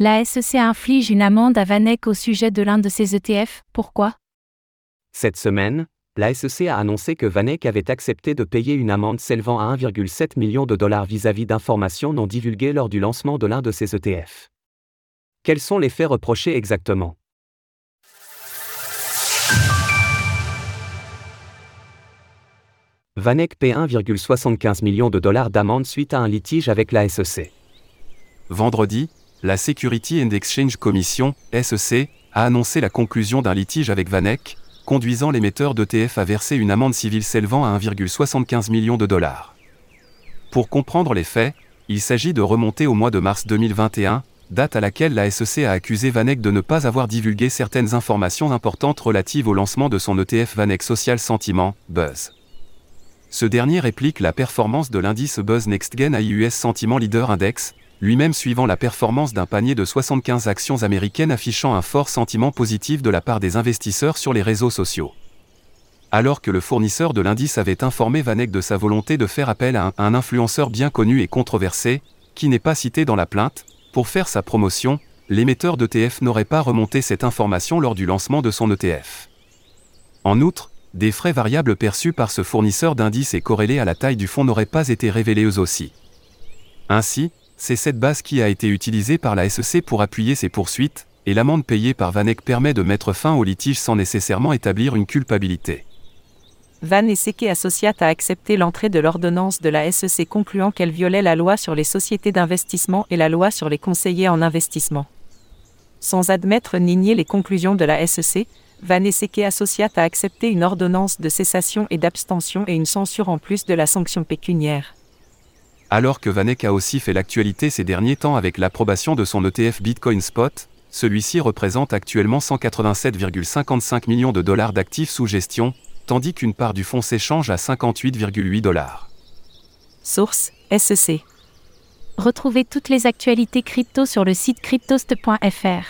La SEC inflige une amende à Vanek au sujet de l'un de ses ETF, pourquoi? Cette semaine, la SEC a annoncé que Vanek avait accepté de payer une amende s'élevant à 1,7 million de dollars vis-à-vis d'informations non divulguées lors du lancement de l'un de ses ETF. Quels sont les faits reprochés exactement? Vanek paie 1,75 million de dollars d'amende suite à un litige avec la SEC. Vendredi, la Security and Exchange Commission, SEC, a annoncé la conclusion d'un litige avec Vanek, conduisant l'émetteur d'ETF à verser une amende civile s'élevant à 1,75 million de dollars. Pour comprendre les faits, il s'agit de remonter au mois de mars 2021, date à laquelle la SEC a accusé Vanek de ne pas avoir divulgué certaines informations importantes relatives au lancement de son ETF Vanek Social Sentiment, Buzz. Ce dernier réplique la performance de l'indice Buzz NextGen AIUS Sentiment Leader Index, lui-même suivant la performance d'un panier de 75 actions américaines affichant un fort sentiment positif de la part des investisseurs sur les réseaux sociaux. Alors que le fournisseur de l'indice avait informé Vanek de sa volonté de faire appel à un, influenceur bien connu et controversé, qui n'est pas cité dans la plainte, pour faire sa promotion, l'émetteur d'ETF n'aurait pas remonté cette information lors du lancement de son ETF. En outre, des frais variables perçus par ce fournisseur d'indices et corrélés à la taille du fonds n'auraient pas été révélés eux aussi. Ainsi, c'est cette base qui a été utilisée par la SEC pour appuyer ses poursuites, et l'amende payée par Vanek permet de mettre fin au litige sans nécessairement établir une culpabilité. Van Esseke Associate a accepté l'entrée de l'ordonnance de la SEC concluant qu'elle violait la loi sur les sociétés d'investissement et la loi sur les conseillers en investissement. Sans admettre ni nier les conclusions de la SEC, Van Esseke Associate a accepté une ordonnance de cessation et d'abstention et une censure en plus de la sanction pécuniaire. Alors que Vanek a aussi fait l'actualité ces derniers temps avec l'approbation de son ETF Bitcoin Spot, celui-ci représente actuellement 187,55 millions de dollars d'actifs sous gestion, tandis qu'une part du fonds s'échange à 58,8 dollars. Source SEC. Retrouvez toutes les actualités crypto sur le site cryptost.fr.